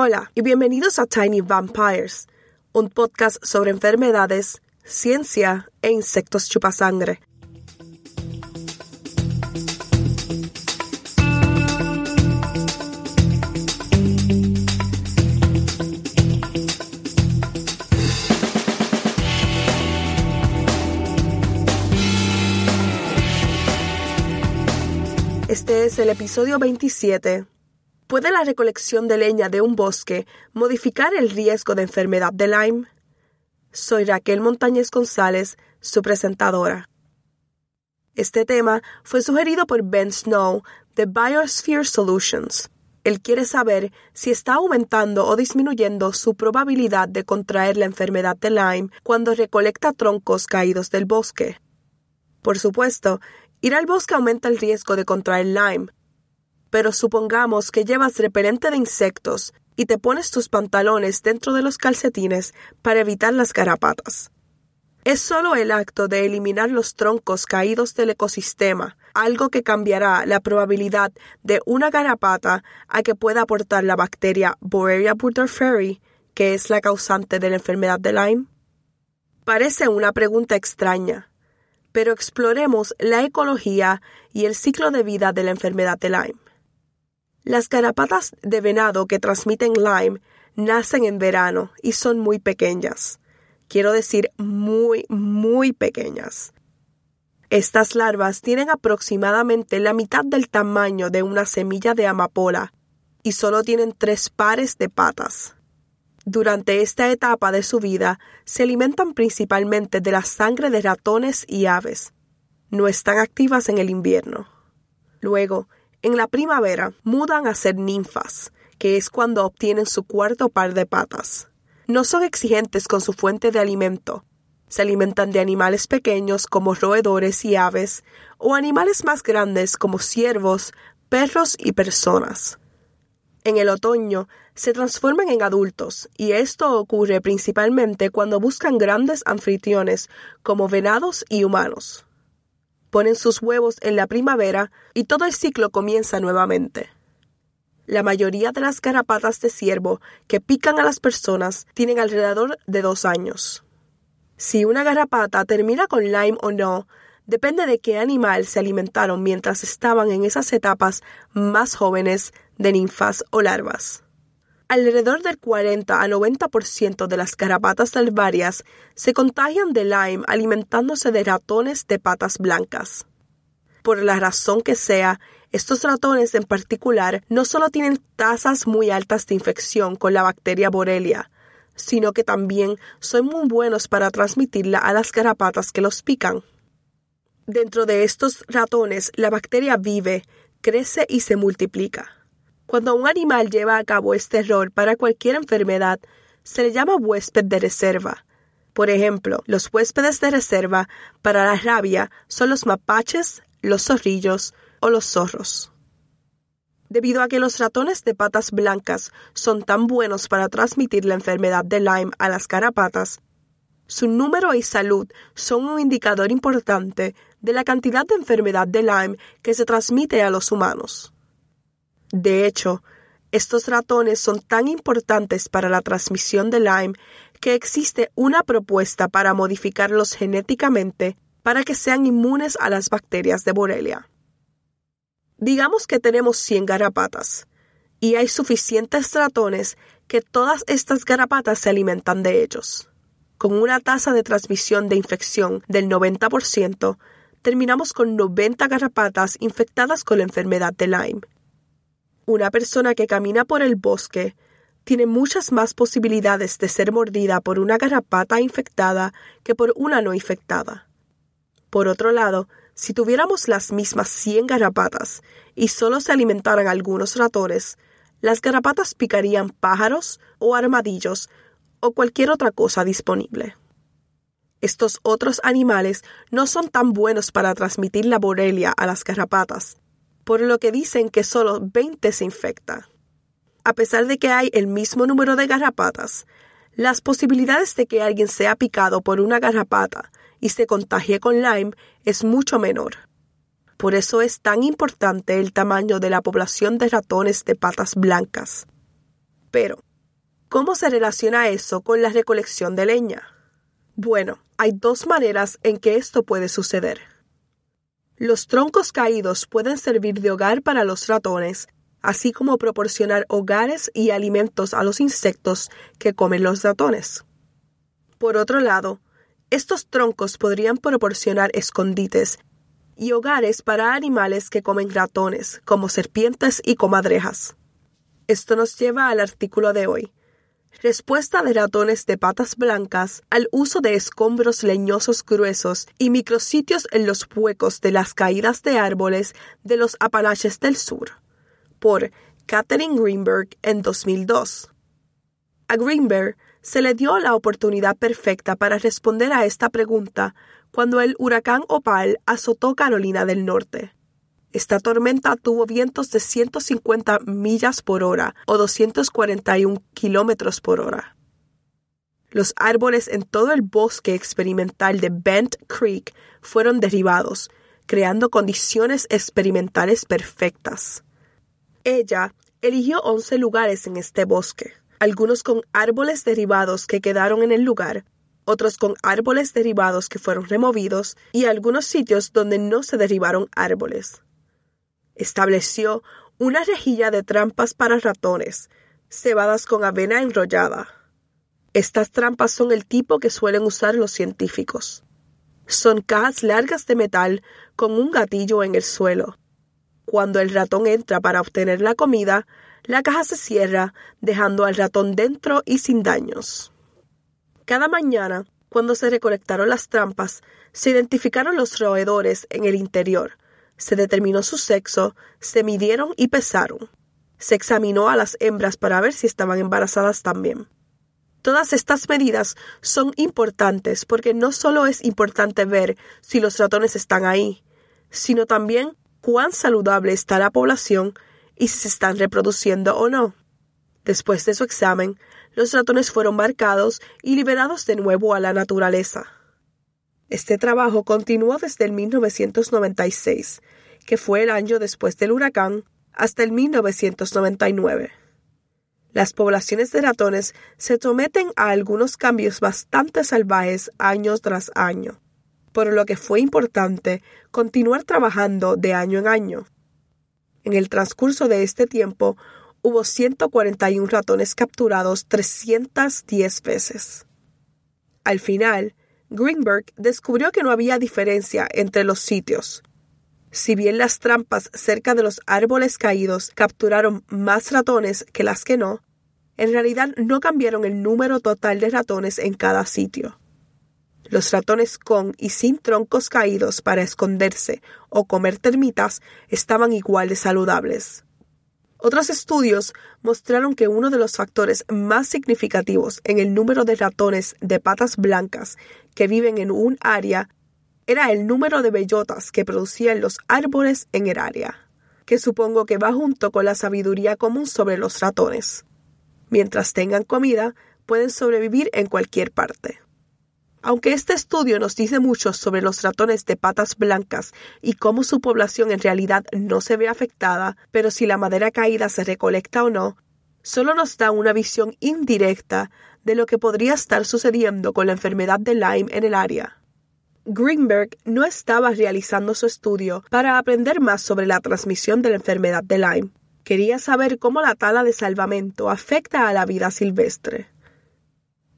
Hola y bienvenidos a Tiny Vampires, un podcast sobre enfermedades, ciencia e insectos chupasangre. Este es el episodio 27 ¿Puede la recolección de leña de un bosque modificar el riesgo de enfermedad de Lyme? Soy Raquel Montañez González, su presentadora. Este tema fue sugerido por Ben Snow de Biosphere Solutions. Él quiere saber si está aumentando o disminuyendo su probabilidad de contraer la enfermedad de Lyme cuando recolecta troncos caídos del bosque. Por supuesto, ir al bosque aumenta el riesgo de contraer Lyme, pero supongamos que llevas repelente de insectos y te pones tus pantalones dentro de los calcetines para evitar las garrapatas. Es solo el acto de eliminar los troncos caídos del ecosistema, algo que cambiará la probabilidad de una garrapata a que pueda aportar la bacteria Borrelia burgdorferi, que es la causante de la enfermedad de Lyme. Parece una pregunta extraña, pero exploremos la ecología y el ciclo de vida de la enfermedad de Lyme. Las garrapatas de venado que transmiten Lyme nacen en verano y son muy pequeñas. Quiero decir muy, muy pequeñas. Estas larvas tienen aproximadamente la mitad del tamaño de una semilla de amapola y solo tienen tres pares de patas. Durante esta etapa de su vida se alimentan principalmente de la sangre de ratones y aves. No están activas en el invierno. Luego, en la primavera mudan a ser ninfas, que es cuando obtienen su cuarto par de patas. No son exigentes con su fuente de alimento. Se alimentan de animales pequeños como roedores y aves, o animales más grandes como ciervos, perros y personas. En el otoño se transforman en adultos, y esto ocurre principalmente cuando buscan grandes anfitriones como venados y humanos ponen sus huevos en la primavera y todo el ciclo comienza nuevamente. La mayoría de las garrapatas de ciervo que pican a las personas tienen alrededor de dos años. Si una garrapata termina con Lyme o no, depende de qué animal se alimentaron mientras estaban en esas etapas más jóvenes de ninfas o larvas. Alrededor del 40 a 90% de las garrapatas salvarias se contagian de Lyme alimentándose de ratones de patas blancas. Por la razón que sea, estos ratones en particular no solo tienen tasas muy altas de infección con la bacteria Borrelia, sino que también son muy buenos para transmitirla a las garrapatas que los pican. Dentro de estos ratones, la bacteria vive, crece y se multiplica. Cuando un animal lleva a cabo este rol para cualquier enfermedad, se le llama huésped de reserva. Por ejemplo, los huéspedes de reserva para la rabia son los mapaches, los zorrillos o los zorros. Debido a que los ratones de patas blancas son tan buenos para transmitir la enfermedad de Lyme a las carapatas, su número y salud son un indicador importante de la cantidad de enfermedad de Lyme que se transmite a los humanos. De hecho, estos ratones son tan importantes para la transmisión de Lyme que existe una propuesta para modificarlos genéticamente para que sean inmunes a las bacterias de Borrelia. Digamos que tenemos 100 garrapatas y hay suficientes ratones que todas estas garrapatas se alimentan de ellos. Con una tasa de transmisión de infección del 90%, terminamos con 90 garrapatas infectadas con la enfermedad de Lyme. Una persona que camina por el bosque tiene muchas más posibilidades de ser mordida por una garrapata infectada que por una no infectada. Por otro lado, si tuviéramos las mismas 100 garrapatas y solo se alimentaran algunos ratones, las garrapatas picarían pájaros o armadillos o cualquier otra cosa disponible. Estos otros animales no son tan buenos para transmitir la borrelia a las garrapatas, por lo que dicen que solo 20 se infecta. A pesar de que hay el mismo número de garrapatas, las posibilidades de que alguien sea picado por una garrapata y se contagie con Lyme es mucho menor. Por eso es tan importante el tamaño de la población de ratones de patas blancas. Pero, ¿cómo se relaciona eso con la recolección de leña? Bueno, hay dos maneras en que esto puede suceder. Los troncos caídos pueden servir de hogar para los ratones, así como proporcionar hogares y alimentos a los insectos que comen los ratones. Por otro lado, estos troncos podrían proporcionar escondites y hogares para animales que comen ratones, como serpientes y comadrejas. Esto nos lleva al artículo de hoy. Respuesta de ratones de patas blancas al uso de escombros leñosos gruesos y micrositios en los huecos de las caídas de árboles de los Apalaches del Sur. Por Catherine Greenberg en 2002. A Greenberg se le dio la oportunidad perfecta para responder a esta pregunta cuando el huracán Opal azotó Carolina del Norte. Esta tormenta tuvo vientos de 150 millas por hora o 241 kilómetros por hora. Los árboles en todo el bosque experimental de Bent Creek fueron derribados, creando condiciones experimentales perfectas. Ella eligió 11 lugares en este bosque algunos con árboles derribados que quedaron en el lugar, otros con árboles derribados que fueron removidos y algunos sitios donde no se derribaron árboles. Estableció una rejilla de trampas para ratones, cebadas con avena enrollada. Estas trampas son el tipo que suelen usar los científicos. Son cajas largas de metal con un gatillo en el suelo. Cuando el ratón entra para obtener la comida, la caja se cierra, dejando al ratón dentro y sin daños. Cada mañana, cuando se recolectaron las trampas, se identificaron los roedores en el interior, se determinó su sexo, se midieron y pesaron. Se examinó a las hembras para ver si estaban embarazadas también. Todas estas medidas son importantes porque no solo es importante ver si los ratones están ahí, sino también cuán saludable está la población y si se están reproduciendo o no. Después de su examen, los ratones fueron marcados y liberados de nuevo a la naturaleza. Este trabajo continuó desde el 1996, que fue el año después del huracán, hasta el 1999. Las poblaciones de ratones se someten a algunos cambios bastante salvajes año tras año, por lo que fue importante continuar trabajando de año en año. En el transcurso de este tiempo, hubo 141 ratones capturados 310 veces. Al final, Greenberg descubrió que no había diferencia entre los sitios. Si bien las trampas cerca de los árboles caídos capturaron más ratones que las que no, en realidad no cambiaron el número total de ratones en cada sitio. Los ratones con y sin troncos caídos para esconderse o comer termitas estaban igual de saludables. Otros estudios mostraron que uno de los factores más significativos en el número de ratones de patas blancas que viven en un área era el número de bellotas que producían los árboles en el área, que supongo que va junto con la sabiduría común sobre los ratones. Mientras tengan comida, pueden sobrevivir en cualquier parte. Aunque este estudio nos dice mucho sobre los ratones de patas blancas y cómo su población en realidad no se ve afectada, pero si la madera caída se recolecta o no, solo nos da una visión indirecta de lo que podría estar sucediendo con la enfermedad de Lyme en el área. Greenberg no estaba realizando su estudio para aprender más sobre la transmisión de la enfermedad de Lyme. Quería saber cómo la tala de salvamento afecta a la vida silvestre.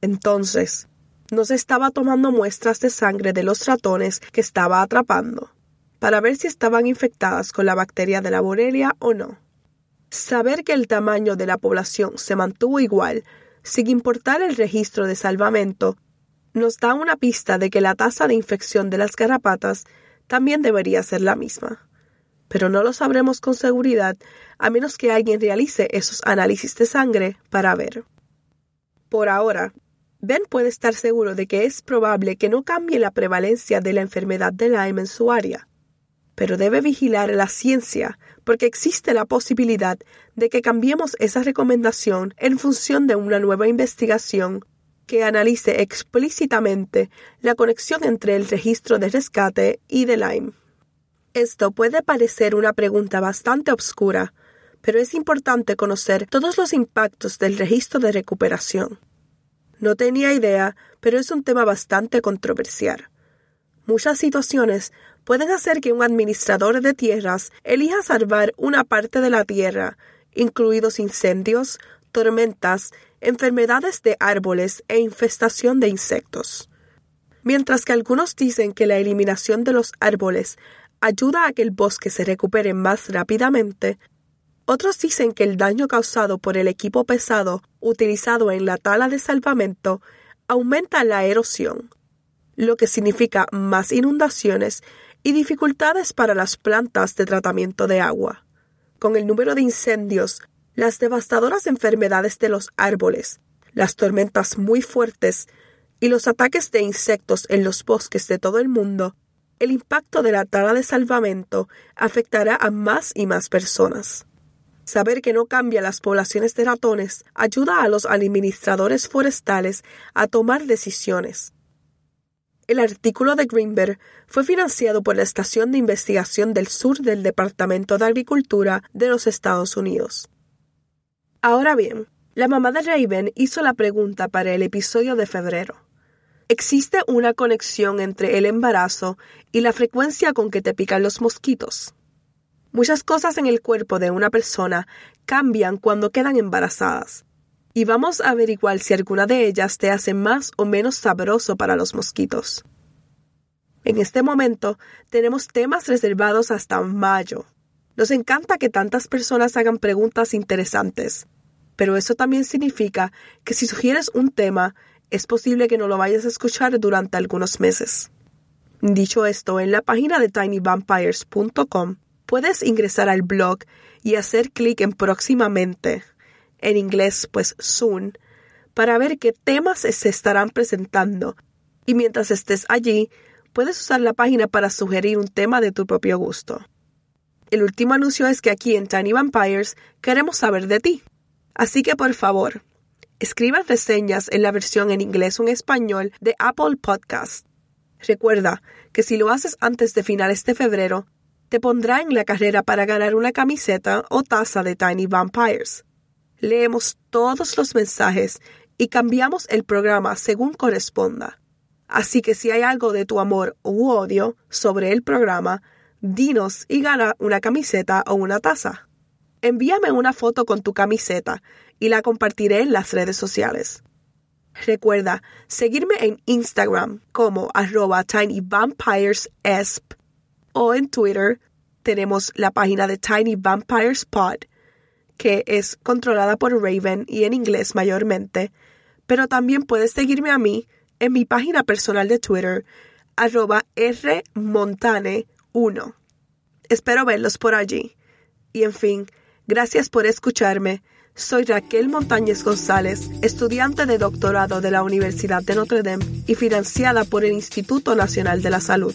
Entonces, nos estaba tomando muestras de sangre de los ratones que estaba atrapando, para ver si estaban infectadas con la bacteria de la Borrelia o no. Saber que el tamaño de la población se mantuvo igual, sin importar el registro de salvamento, nos da una pista de que la tasa de infección de las garrapatas también debería ser la misma. Pero no lo sabremos con seguridad a menos que alguien realice esos análisis de sangre para ver. Por ahora, Ben puede estar seguro de que es probable que no cambie la prevalencia de la enfermedad de Lyme en su área, pero debe vigilar la ciencia porque existe la posibilidad de que cambiemos esa recomendación en función de una nueva investigación que analice explícitamente la conexión entre el registro de rescate y de Lyme. Esto puede parecer una pregunta bastante obscura, pero es importante conocer todos los impactos del registro de recuperación. No tenía idea, pero es un tema bastante controversial. Muchas situaciones pueden hacer que un administrador de tierras elija salvar una parte de la tierra, incluidos incendios, tormentas, enfermedades de árboles e infestación de insectos. Mientras que algunos dicen que la eliminación de los árboles ayuda a que el bosque se recupere más rápidamente, otros dicen que el daño causado por el equipo pesado utilizado en la tala de salvamento aumenta la erosión, lo que significa más inundaciones y dificultades para las plantas de tratamiento de agua. Con el número de incendios, las devastadoras enfermedades de los árboles, las tormentas muy fuertes y los ataques de insectos en los bosques de todo el mundo, el impacto de la tala de salvamento afectará a más y más personas. Saber que no cambia las poblaciones de ratones ayuda a los administradores forestales a tomar decisiones. El artículo de Greenberg fue financiado por la Estación de Investigación del Sur del Departamento de Agricultura de los Estados Unidos. Ahora bien, la mamá de Raven hizo la pregunta para el episodio de febrero. ¿Existe una conexión entre el embarazo y la frecuencia con que te pican los mosquitos? Muchas cosas en el cuerpo de una persona cambian cuando quedan embarazadas. Y vamos a averiguar si alguna de ellas te hace más o menos sabroso para los mosquitos. En este momento tenemos temas reservados hasta mayo. Nos encanta que tantas personas hagan preguntas interesantes, pero eso también significa que si sugieres un tema, es posible que no lo vayas a escuchar durante algunos meses. Dicho esto, en la página de tinyvampires.com puedes ingresar al blog y hacer clic en próximamente, en inglés pues soon, para ver qué temas se estarán presentando. Y mientras estés allí, puedes usar la página para sugerir un tema de tu propio gusto. El último anuncio es que aquí en Tiny Vampires queremos saber de ti. Así que por favor, escriban reseñas en la versión en inglés o en español de Apple Podcast. Recuerda que si lo haces antes de finales de febrero, te pondrá en la carrera para ganar una camiseta o taza de Tiny Vampires. Leemos todos los mensajes y cambiamos el programa según corresponda. Así que si hay algo de tu amor u odio sobre el programa, dinos y gana una camiseta o una taza. Envíame una foto con tu camiseta y la compartiré en las redes sociales. Recuerda seguirme en Instagram como arroba tinyvampiresesp o en Twitter tenemos la página de Tiny Vampires Pod, que es controlada por Raven y en inglés mayormente, pero también puedes seguirme a mí en mi página personal de Twitter, arroba rmontane1. Espero verlos por allí. Y en fin, gracias por escucharme. Soy Raquel Montañez González, estudiante de doctorado de la Universidad de Notre Dame y financiada por el Instituto Nacional de la Salud.